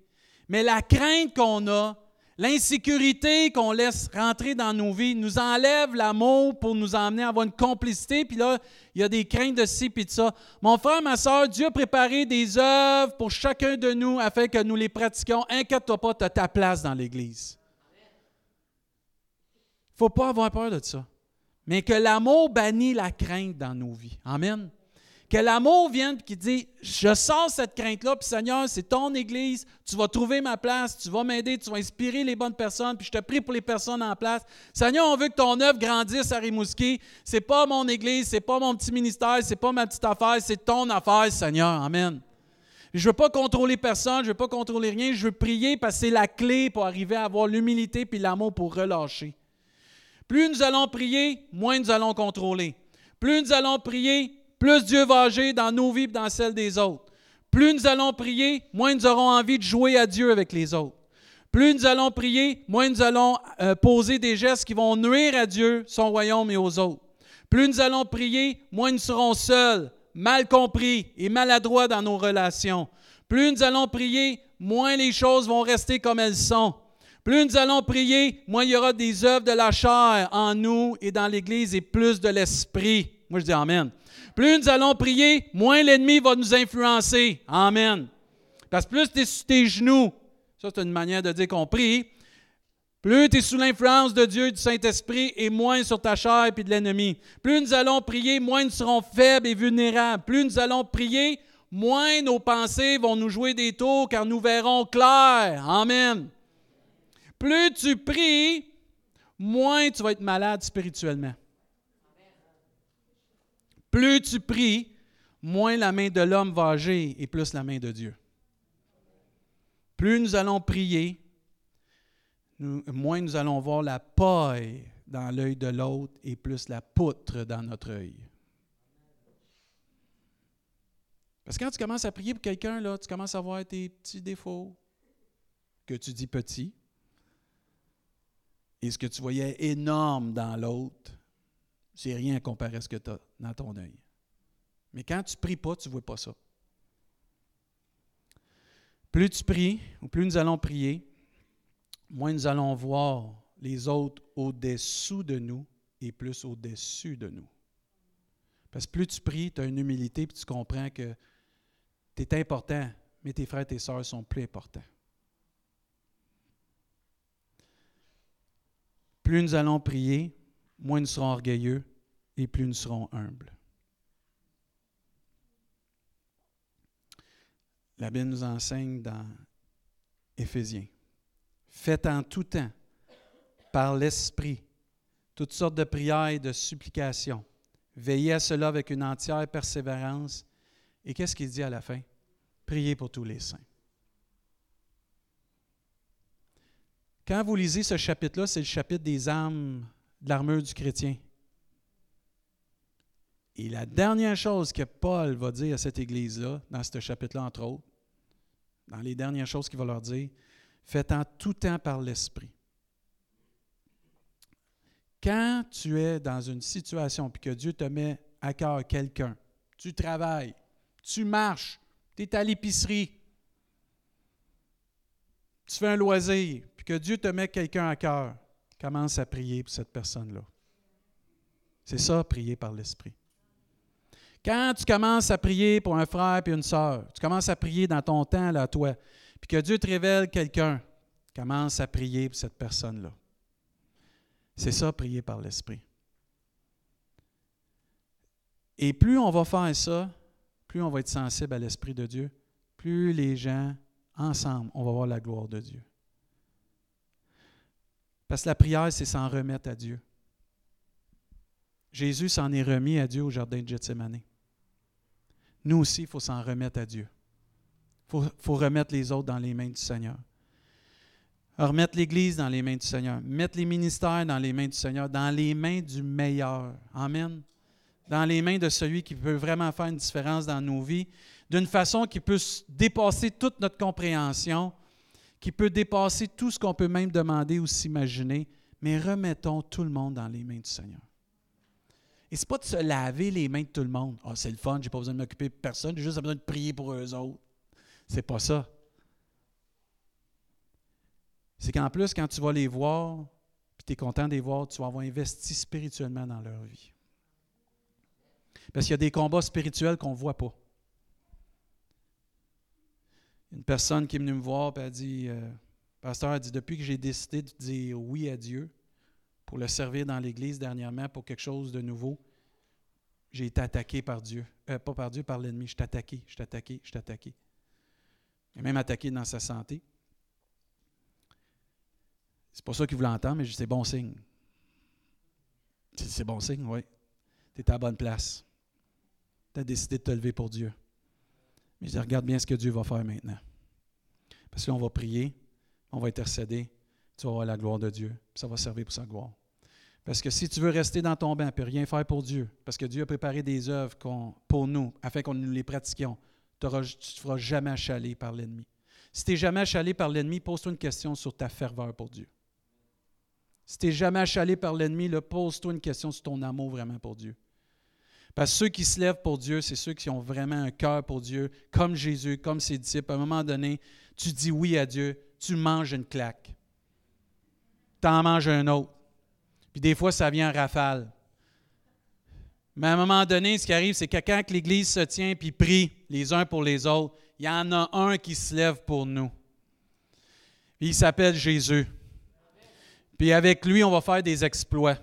Mais la crainte qu'on a, L'insécurité qu'on laisse rentrer dans nos vies nous enlève l'amour pour nous emmener à avoir une complicité. Puis là, il y a des craintes de ci et de ça. Mon frère, ma soeur, Dieu a préparé des œuvres pour chacun de nous afin que nous les pratiquions. Inquiète-toi pas, tu as ta place dans l'Église. Il ne faut pas avoir peur de ça. Mais que l'amour bannit la crainte dans nos vies. Amen. Que l'amour vienne et qu'il dit Je sens cette crainte-là, puis Seigneur, c'est ton Église, tu vas trouver ma place, tu vas m'aider, tu vas inspirer les bonnes personnes, puis je te prie pour les personnes en place. Seigneur, on veut que ton œuvre grandisse à Rimouski. C'est pas mon Église, c'est pas mon petit ministère, c'est pas ma petite affaire, c'est ton affaire, Seigneur. Amen. Je ne veux pas contrôler personne, je ne veux pas contrôler rien, je veux prier parce que c'est la clé pour arriver à avoir l'humilité puis l'amour pour relâcher. Plus nous allons prier, moins nous allons contrôler. Plus nous allons prier, plus Dieu va agir dans nos vies et dans celles des autres. Plus nous allons prier, moins nous aurons envie de jouer à Dieu avec les autres. Plus nous allons prier, moins nous allons euh, poser des gestes qui vont nuire à Dieu, son royaume et aux autres. Plus nous allons prier, moins nous serons seuls, mal compris et maladroits dans nos relations. Plus nous allons prier, moins les choses vont rester comme elles sont. Plus nous allons prier, moins il y aura des œuvres de la chair en nous et dans l'Église et plus de l'Esprit. Moi, je dis Amen. Plus nous allons prier, moins l'ennemi va nous influencer. Amen. Parce que plus tu es sur tes genoux, ça c'est une manière de dire qu'on prie, plus tu es sous l'influence de Dieu, du Saint-Esprit, et moins sur ta chair et de l'ennemi. Plus nous allons prier, moins nous serons faibles et vulnérables. Plus nous allons prier, moins nos pensées vont nous jouer des tours, car nous verrons clair. Amen. Plus tu pries, moins tu vas être malade spirituellement. Plus tu pries, moins la main de l'homme va agir et plus la main de Dieu. Plus nous allons prier, moins nous allons voir la paille dans l'œil de l'autre et plus la poutre dans notre œil. Parce que quand tu commences à prier pour quelqu'un, tu commences à voir tes petits défauts que tu dis petits et ce que tu voyais énorme dans l'autre c'est rien à comparer à ce que tu as dans ton œil. Mais quand tu ne pries pas, tu ne vois pas ça. Plus tu pries, ou plus nous allons prier, moins nous allons voir les autres au-dessous de nous et plus au-dessus de nous. Parce que plus tu pries, tu as une humilité et tu comprends que tu es important, mais tes frères et tes sœurs sont plus importants. Plus nous allons prier, moins nous serons orgueilleux et plus nous serons humbles. La Bible nous enseigne dans Éphésiens Faites en tout temps, par l'Esprit, toutes sortes de prières et de supplications. Veillez à cela avec une entière persévérance. Et qu'est-ce qu'il dit à la fin? Priez pour tous les saints. Quand vous lisez ce chapitre-là, c'est le chapitre des armes de l'armure du chrétien. Et la dernière chose que Paul va dire à cette église-là, dans ce chapitre-là, entre autres, dans les dernières choses qu'il va leur dire, faites en tout temps par l'Esprit. Quand tu es dans une situation et que Dieu te met à cœur quelqu'un, tu travailles, tu marches, tu es à l'épicerie, tu fais un loisir, puis que Dieu te met quelqu'un à cœur, commence à prier pour cette personne-là. C'est ça, prier par l'Esprit. Quand tu commences à prier pour un frère et une sœur, tu commences à prier dans ton temps, là, toi, puis que Dieu te révèle quelqu'un, commence à prier pour cette personne-là. C'est ça, prier par l'Esprit. Et plus on va faire ça, plus on va être sensible à l'Esprit de Dieu, plus les gens, ensemble, on va voir la gloire de Dieu. Parce que la prière, c'est s'en remettre à Dieu. Jésus s'en est remis à Dieu au jardin de Gethsemane. Nous aussi, il faut s'en remettre à Dieu. Il faut, remettre les autres dans les mains du Seigneur. Remettre l'Église dans les mains du Seigneur. Mettre les ministères dans les mains du Seigneur, dans les mains du meilleur. Amen. Dans les mains de celui qui peut vraiment faire une différence dans nos vies, d'une façon qui peut dépasser toute notre compréhension, qui peut dépasser tout ce qu'on peut même demander ou s'imaginer. Mais remettons tout le monde dans les mains du Seigneur. Et ce n'est pas de se laver les mains de tout le monde. Ah, c'est le fun, je n'ai pas besoin de m'occuper de personne, j'ai juste besoin de prier pour eux autres. C'est pas ça c'est qu'en plus, quand tu vas les voir, puis tu es content de les voir, tu vas avoir investi spirituellement dans leur vie. Parce qu'il y a des combats spirituels qu'on ne voit pas. Une personne qui est venue me voir et a dit euh, Pasteur a dit Depuis que j'ai décidé de dire oui à Dieu pour le servir dans l'Église dernièrement pour quelque chose de nouveau, j'ai été attaqué par Dieu. Euh, pas par Dieu, par l'ennemi. Je suis attaqué, je suis attaqué, je suis attaqué. Il même attaqué dans sa santé. C'est pas ça qu'il voulait entendre, mais c'est bon signe. C'est bon signe, oui. Tu es à la bonne place. Tu as décidé de te lever pour Dieu. Je regarde bien ce que Dieu va faire maintenant. Parce qu'on va prier, on va intercéder, tu vas avoir la gloire de Dieu. Ça va servir pour sa gloire. Parce que si tu veux rester dans ton bain et rien faire pour Dieu, parce que Dieu a préparé des œuvres pour nous, afin qu'on nous les pratiquions, tu ne feras jamais achaler par l'ennemi. Si tu n'es jamais achalé par l'ennemi, pose-toi une question sur ta ferveur pour Dieu. Si tu n'es jamais achalé par l'ennemi, pose-toi une question sur ton amour vraiment pour Dieu. Parce que ceux qui se lèvent pour Dieu, c'est ceux qui ont vraiment un cœur pour Dieu, comme Jésus, comme ses disciples. À un moment donné, tu dis oui à Dieu, tu manges une claque. Tu en manges un autre. Puis des fois, ça vient en rafale. Mais à un moment donné, ce qui arrive, c'est que quand l'Église se tient et prie les uns pour les autres, il y en a un qui se lève pour nous. il s'appelle Jésus. Puis avec lui, on va faire des exploits.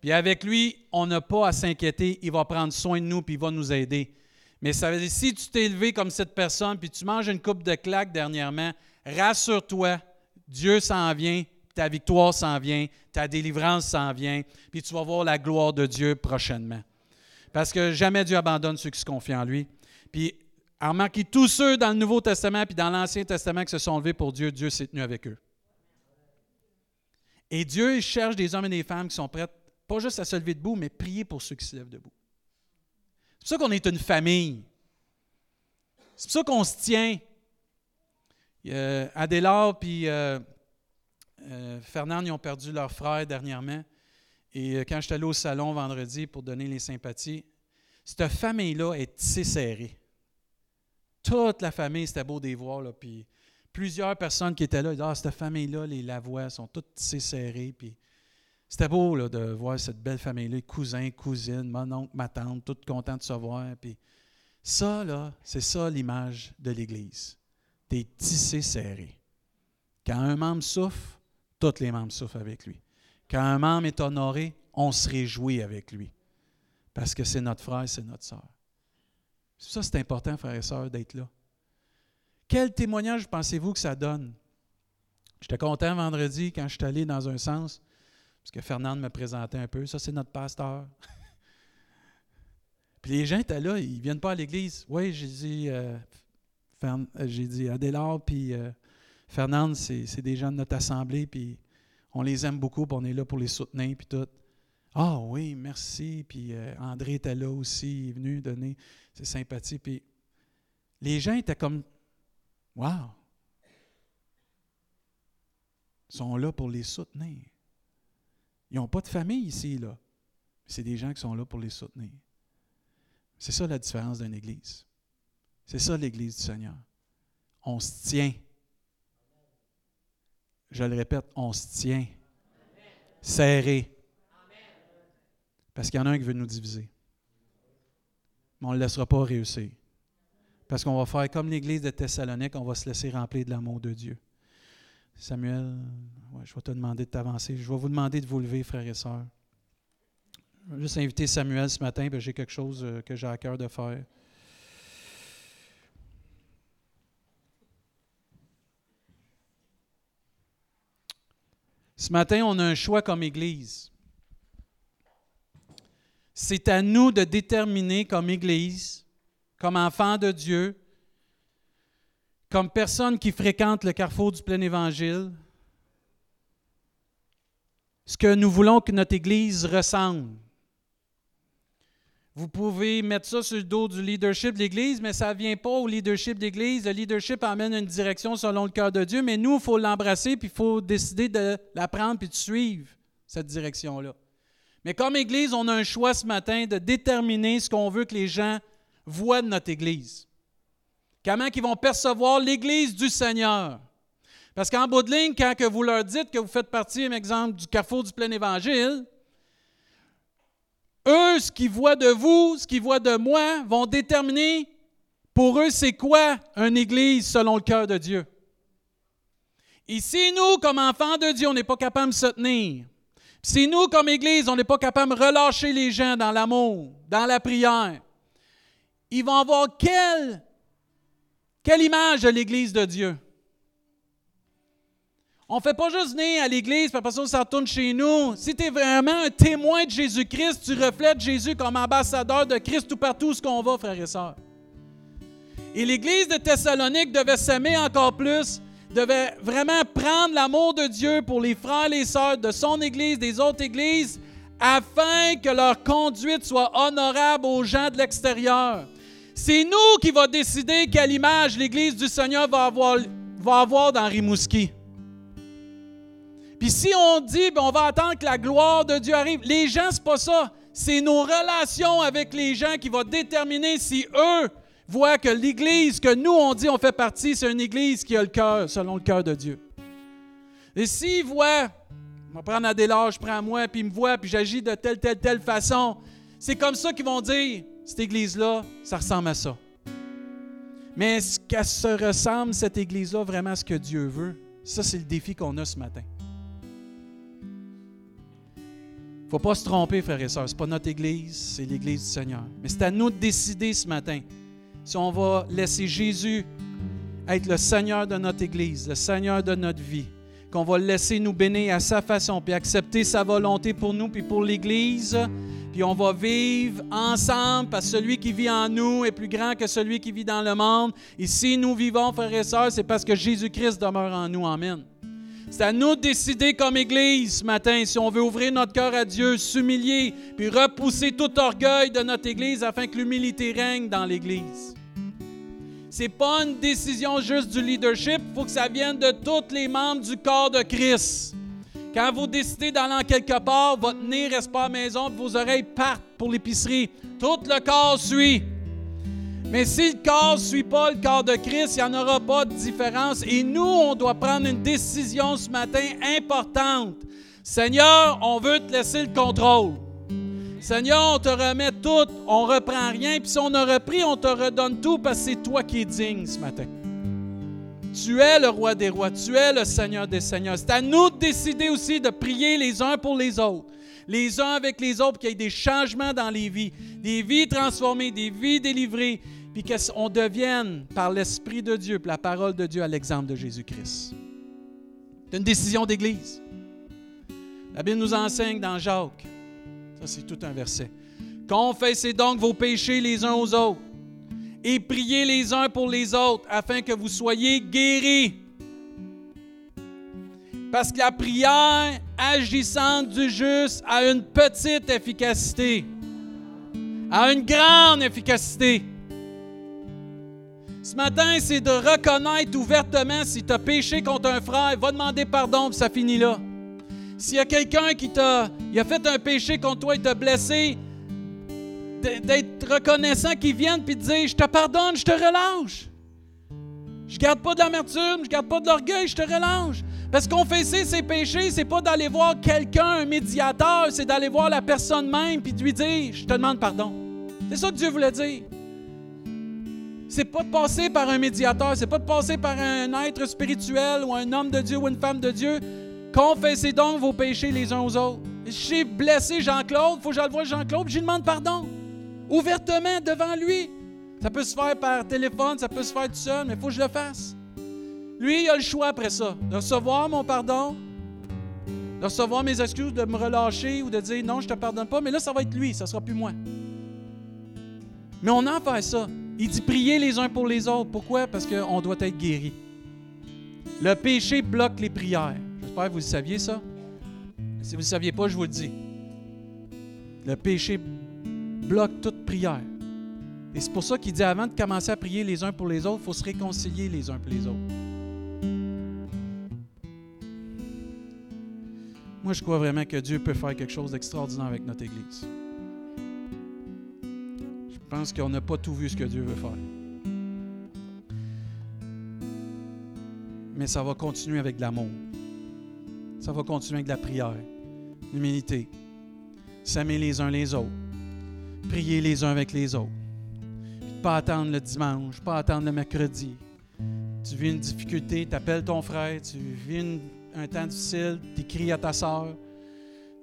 Puis avec lui, on n'a pas à s'inquiéter. Il va prendre soin de nous, puis il va nous aider. Mais ça veut dire, si tu t'es élevé comme cette personne, puis tu manges une coupe de claques dernièrement, rassure-toi, Dieu s'en vient, ta victoire s'en vient, ta délivrance s'en vient, puis tu vas voir la gloire de Dieu prochainement. Parce que jamais Dieu abandonne ceux qui se confient en lui. Puis, remarquez, tous ceux dans le Nouveau Testament puis dans l'Ancien Testament qui se sont levés pour Dieu, Dieu s'est tenu avec eux. Et Dieu cherche des hommes et des femmes qui sont prêts, pas juste à se lever debout, mais prier pour ceux qui se lèvent debout. C'est pour ça qu'on est une famille. C'est pour ça qu'on se tient. Euh, Adélard et euh, euh, Fernand, ont perdu leur frère dernièrement. Et euh, quand je suis allé au salon vendredi pour donner les sympathies, cette famille-là est tissée serrée. Toute la famille, c'était beau de les voir. Là, puis plusieurs personnes qui étaient là, ils disaient, ah, cette famille-là, les Lavoie sont toutes serrées. Puis c'était beau de voir cette belle famille-là, cousins, cousines, mon oncle, ma tante, toutes contentes de se voir. Puis ça, là, c'est ça l'image de l'Église. Des tissés serrés. Quand un membre souffre, tous les membres souffrent avec lui. Quand un membre est honoré, on se réjouit avec lui. Parce que c'est notre frère, c'est notre soeur. Ça, c'est important, frères et sœurs, d'être là. Quel témoignage pensez-vous que ça donne? J'étais content vendredi quand je suis allé dans un sens, parce que Fernand me présentait un peu. Ça, c'est notre pasteur. Puis les gens étaient là, ils ne viennent pas à l'église. Oui, j'ai dit, euh, euh, dit Adélard, puis euh, Fernand, c'est des gens de notre assemblée, puis on les aime beaucoup, puis on est là pour les soutenir, puis tout. Ah oui, merci. Puis André était là aussi, il est venu donner ses sympathies. Puis les gens étaient comme, wow, ils sont là pour les soutenir. Ils n'ont pas de famille ici, là. C'est des gens qui sont là pour les soutenir. C'est ça la différence d'une Église. C'est ça l'Église du Seigneur. On se tient. Je le répète, on se tient. Serré. Parce qu'il y en a un qui veut nous diviser. Mais on ne le laissera pas réussir. Parce qu'on va faire comme l'Église de Thessalonique, on va se laisser remplir de l'amour de Dieu. Samuel, je vais te demander de t'avancer. Je vais vous demander de vous lever, frères et sœurs. Je vais juste inviter Samuel ce matin, j'ai quelque chose euh, que j'ai à cœur de faire. Ce matin, on a un choix comme Église. C'est à nous de déterminer comme Église, comme enfants de Dieu, comme personne qui fréquente le carrefour du plein évangile, ce que nous voulons que notre Église ressemble. Vous pouvez mettre ça sur le dos du leadership de l'Église, mais ça ne vient pas au leadership de l'Église. Le leadership amène une direction selon le cœur de Dieu, mais nous, il faut l'embrasser, puis il faut décider de la prendre, puis de suivre cette direction-là. Mais comme Église, on a un choix ce matin de déterminer ce qu'on veut que les gens voient de notre Église. Comment ils vont percevoir l'Église du Seigneur? Parce qu'en bout de ligne, quand que vous leur dites que vous faites partie, par exemple, du carrefour du plein évangile, eux, ce qu'ils voient de vous, ce qu'ils voient de moi, vont déterminer pour eux c'est quoi une Église selon le cœur de Dieu. Et si nous, comme enfants de Dieu, on n'est pas capable de se tenir, si nous, comme Église, on n'est pas capable de relâcher les gens dans l'amour, dans la prière, ils vont avoir quelle quelle image de l'Église de Dieu? On ne fait pas juste venir à l'Église, puis après ça, on retourne chez nous. Si tu es vraiment un témoin de Jésus-Christ, tu reflètes Jésus comme ambassadeur de Christ tout partout où ce qu'on va, frères et sœurs. Et l'Église de Thessalonique devait s'aimer encore plus, devait vraiment prendre l'amour de Dieu pour les frères et les sœurs de son Église, des autres Églises, afin que leur conduite soit honorable aux gens de l'extérieur. C'est nous qui va décider quelle image l'Église du Seigneur va avoir, dans Rimouski. Puis si on dit, ben, on va attendre que la gloire de Dieu arrive, les gens, c'est pas ça. C'est nos relations avec les gens qui vont déterminer si eux voient que l'Église que nous, on dit on fait partie, c'est une Église qui a le cœur, selon le cœur de Dieu. Et s'ils voient, on va prendre Adélard, je prends moi, puis ils me voient, puis j'agis de telle, telle, telle façon, c'est comme ça qu'ils vont dire, cette église-là, ça ressemble à ça. Mais est-ce qu'elle se ressemble, cette église-là, vraiment à ce que Dieu veut? Ça, c'est le défi qu'on a ce matin. Il ne faut pas se tromper, frères et sœurs. Ce n'est pas notre Église, c'est l'Église du Seigneur. Mais c'est à nous de décider ce matin si on va laisser Jésus être le Seigneur de notre Église, le Seigneur de notre vie, qu'on va le laisser nous bénir à sa façon, puis accepter sa volonté pour nous, puis pour l'Église, puis on va vivre ensemble, parce que celui qui vit en nous est plus grand que celui qui vit dans le monde. Et si nous vivons, frères et sœurs, c'est parce que Jésus-Christ demeure en nous. Amen. C'est à nous de décider comme Église ce matin si on veut ouvrir notre cœur à Dieu, s'humilier, puis repousser tout orgueil de notre Église afin que l'humilité règne dans l'Église. Ce n'est pas une décision juste du leadership, il faut que ça vienne de tous les membres du corps de Christ. Quand vous décidez d'aller quelque part, votre nez reste pas à la maison, vos oreilles partent pour l'épicerie. Tout le corps suit. Mais si le corps ne suit pas le corps de Christ, il n'y en aura pas de différence. Et nous, on doit prendre une décision ce matin importante. Seigneur, on veut te laisser le contrôle. Seigneur, on te remet tout, on reprend rien, puis si on a repris, on te redonne tout parce que c'est toi qui es digne ce matin. Tu es le roi des rois, tu es le Seigneur des seigneurs. C'est à nous de décider aussi de prier les uns pour les autres, les uns avec les autres, qu'il y ait des changements dans les vies, des vies transformées, des vies délivrées, puis qu'on devienne, par l'Esprit de Dieu, par la parole de Dieu, à l'exemple de Jésus-Christ. C'est une décision d'Église. La Bible nous enseigne dans Jacques, ça c'est tout un verset, Confessez donc vos péchés les uns aux autres et priez les uns pour les autres afin que vous soyez guéris. Parce que la prière agissante du juste a une petite efficacité, a une grande efficacité. Ce matin, c'est de reconnaître ouvertement si tu as péché contre un frère, va demander pardon, puis ça finit là. S'il y a quelqu'un qui t'a a fait un péché contre toi, il t'a blessé, d'être reconnaissant qu'il vienne puis de dire Je te pardonne, je te relâche. Je garde pas d'amertume, je garde pas de l'orgueil, je te relâche. Parce qu'on confesser ses péchés, c'est pas d'aller voir quelqu'un, un médiateur, c'est d'aller voir la personne même puis de lui dire Je te demande pardon. C'est ça que Dieu voulait dire. C'est pas de passer par un médiateur, c'est pas de passer par un être spirituel ou un homme de Dieu ou une femme de Dieu. Confessez donc vos péchés les uns aux autres. J'ai blessé Jean-Claude, faut que j'aille voir Jean-Claude, je lui demande pardon ouvertement devant lui. Ça peut se faire par téléphone, ça peut se faire tout seul, mais il faut que je le fasse. Lui, il a le choix après ça, de recevoir mon pardon, de recevoir mes excuses, de me relâcher ou de dire non, je te pardonne pas, mais là, ça va être lui, ça sera plus moi. Mais on en fait ça. Il dit prier les uns pour les autres. Pourquoi? Parce qu'on doit être guéri. Le péché bloque les prières. J'espère que vous le saviez ça. Si vous ne le saviez pas, je vous le dis. Le péché bloque toute prière. Et c'est pour ça qu'il dit avant de commencer à prier les uns pour les autres, il faut se réconcilier les uns pour les autres. Moi, je crois vraiment que Dieu peut faire quelque chose d'extraordinaire avec notre Église. Je pense qu'on n'a pas tout vu ce que Dieu veut faire. Mais ça va continuer avec de l'amour. Ça va continuer avec de la prière, l'humilité, s'aimer les uns les autres prier les uns avec les autres. pas attendre le dimanche, pas attendre le mercredi. Tu vis une difficulté, tu appelles ton frère, tu vis un temps difficile, tu écris à ta soeur.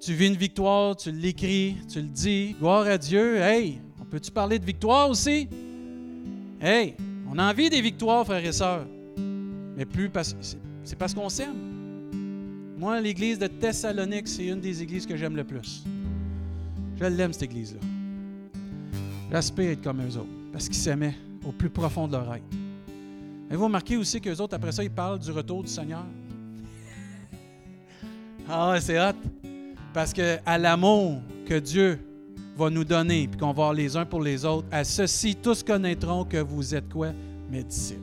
Tu vis une victoire, tu l'écris, tu le dis. Gloire à Dieu. Hey, on peut-tu parler de victoire aussi? Hey, on a envie des victoires, frères et sœurs. Mais plus parce c'est parce qu'on s'aime. Moi, l'église de Thessalonique, c'est une des églises que j'aime le plus. Je l'aime, cette église-là. J'aspire être comme eux autres, parce qu'ils s'aimaient au plus profond de leur être. Et vous remarquez aussi qu'eux autres, après ça, ils parlent du retour du Seigneur? ah c'est hot. Parce qu'à l'amour que Dieu va nous donner, puis qu'on va avoir les uns pour les autres, à ceci, tous connaîtront que vous êtes quoi? Mes disciples.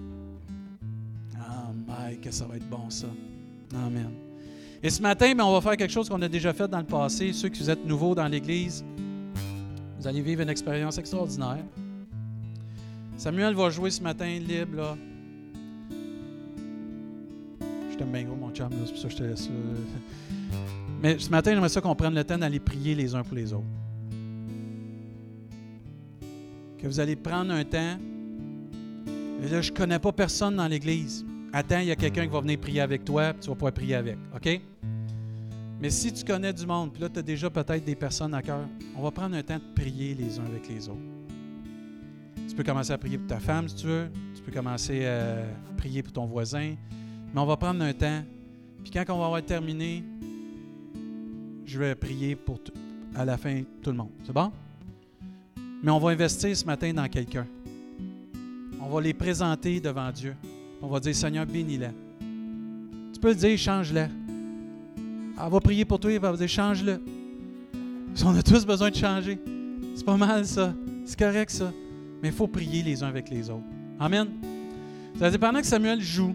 Ah, Mike, que ça va être bon, ça. Amen. Et ce matin, ben, on va faire quelque chose qu'on a déjà fait dans le passé. Ceux qui vous êtes nouveaux dans l'Église, vous allez vivre une expérience extraordinaire. Samuel va jouer ce matin libre. Je t'aime bien gros, mon chum, c'est pour ça que je te laisse. Mais ce matin, j'aimerais ça qu'on prenne le temps d'aller prier les uns pour les autres. Que vous allez prendre un temps. Et là, je ne connais pas personne dans l'Église. Attends, il y a quelqu'un qui va venir prier avec toi, tu vas pouvoir prier avec. OK? Mais si tu connais du monde, puis là, tu as déjà peut-être des personnes à cœur, on va prendre un temps de prier les uns avec les autres. Tu peux commencer à prier pour ta femme si tu veux. Tu peux commencer à prier pour ton voisin. Mais on va prendre un temps. Puis quand on va avoir terminé, je vais prier pour à la fin tout le monde. C'est bon? Mais on va investir ce matin dans quelqu'un. On va les présenter devant Dieu. On va dire Seigneur, bénis-la. Tu peux dire, change-la. Elle va prier pour toi, elle va dire change-le. On a tous besoin de changer. C'est pas mal ça. C'est correct ça. Mais il faut prier les uns avec les autres. Amen. Ça veut dire pendant que Samuel joue,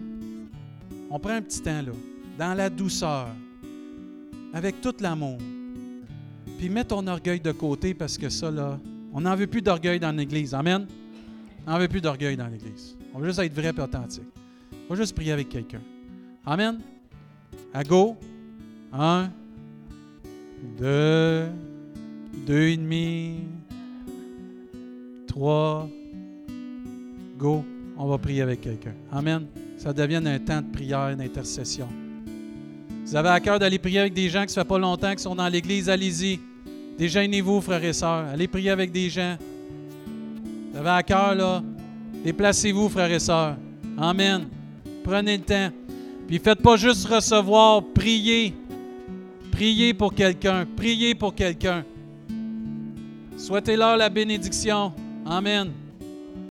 on prend un petit temps là, dans la douceur, avec tout l'amour. Puis mets ton orgueil de côté parce que ça là, on n'en veut plus d'orgueil dans l'Église. Amen. On n'en veut plus d'orgueil dans l'Église. On veut juste être vrai et authentique. On va juste prier avec quelqu'un. Amen. À go. Un, deux, deux et demi, trois. Go, on va prier avec quelqu'un. Amen. Ça devienne un temps de prière, d'intercession. Vous avez à cœur d'aller prier avec des gens qui ne fait pas longtemps qui sont dans l'Église, allez-y. Déjeunez-vous, frères et sœurs. Allez prier avec des gens. Vous avez à cœur, là. Déplacez-vous, frères et sœurs. Amen. Prenez le temps. Puis faites pas juste recevoir, priez. Priez pour quelqu'un, priez pour quelqu'un. Souhaitez-leur la bénédiction. Amen.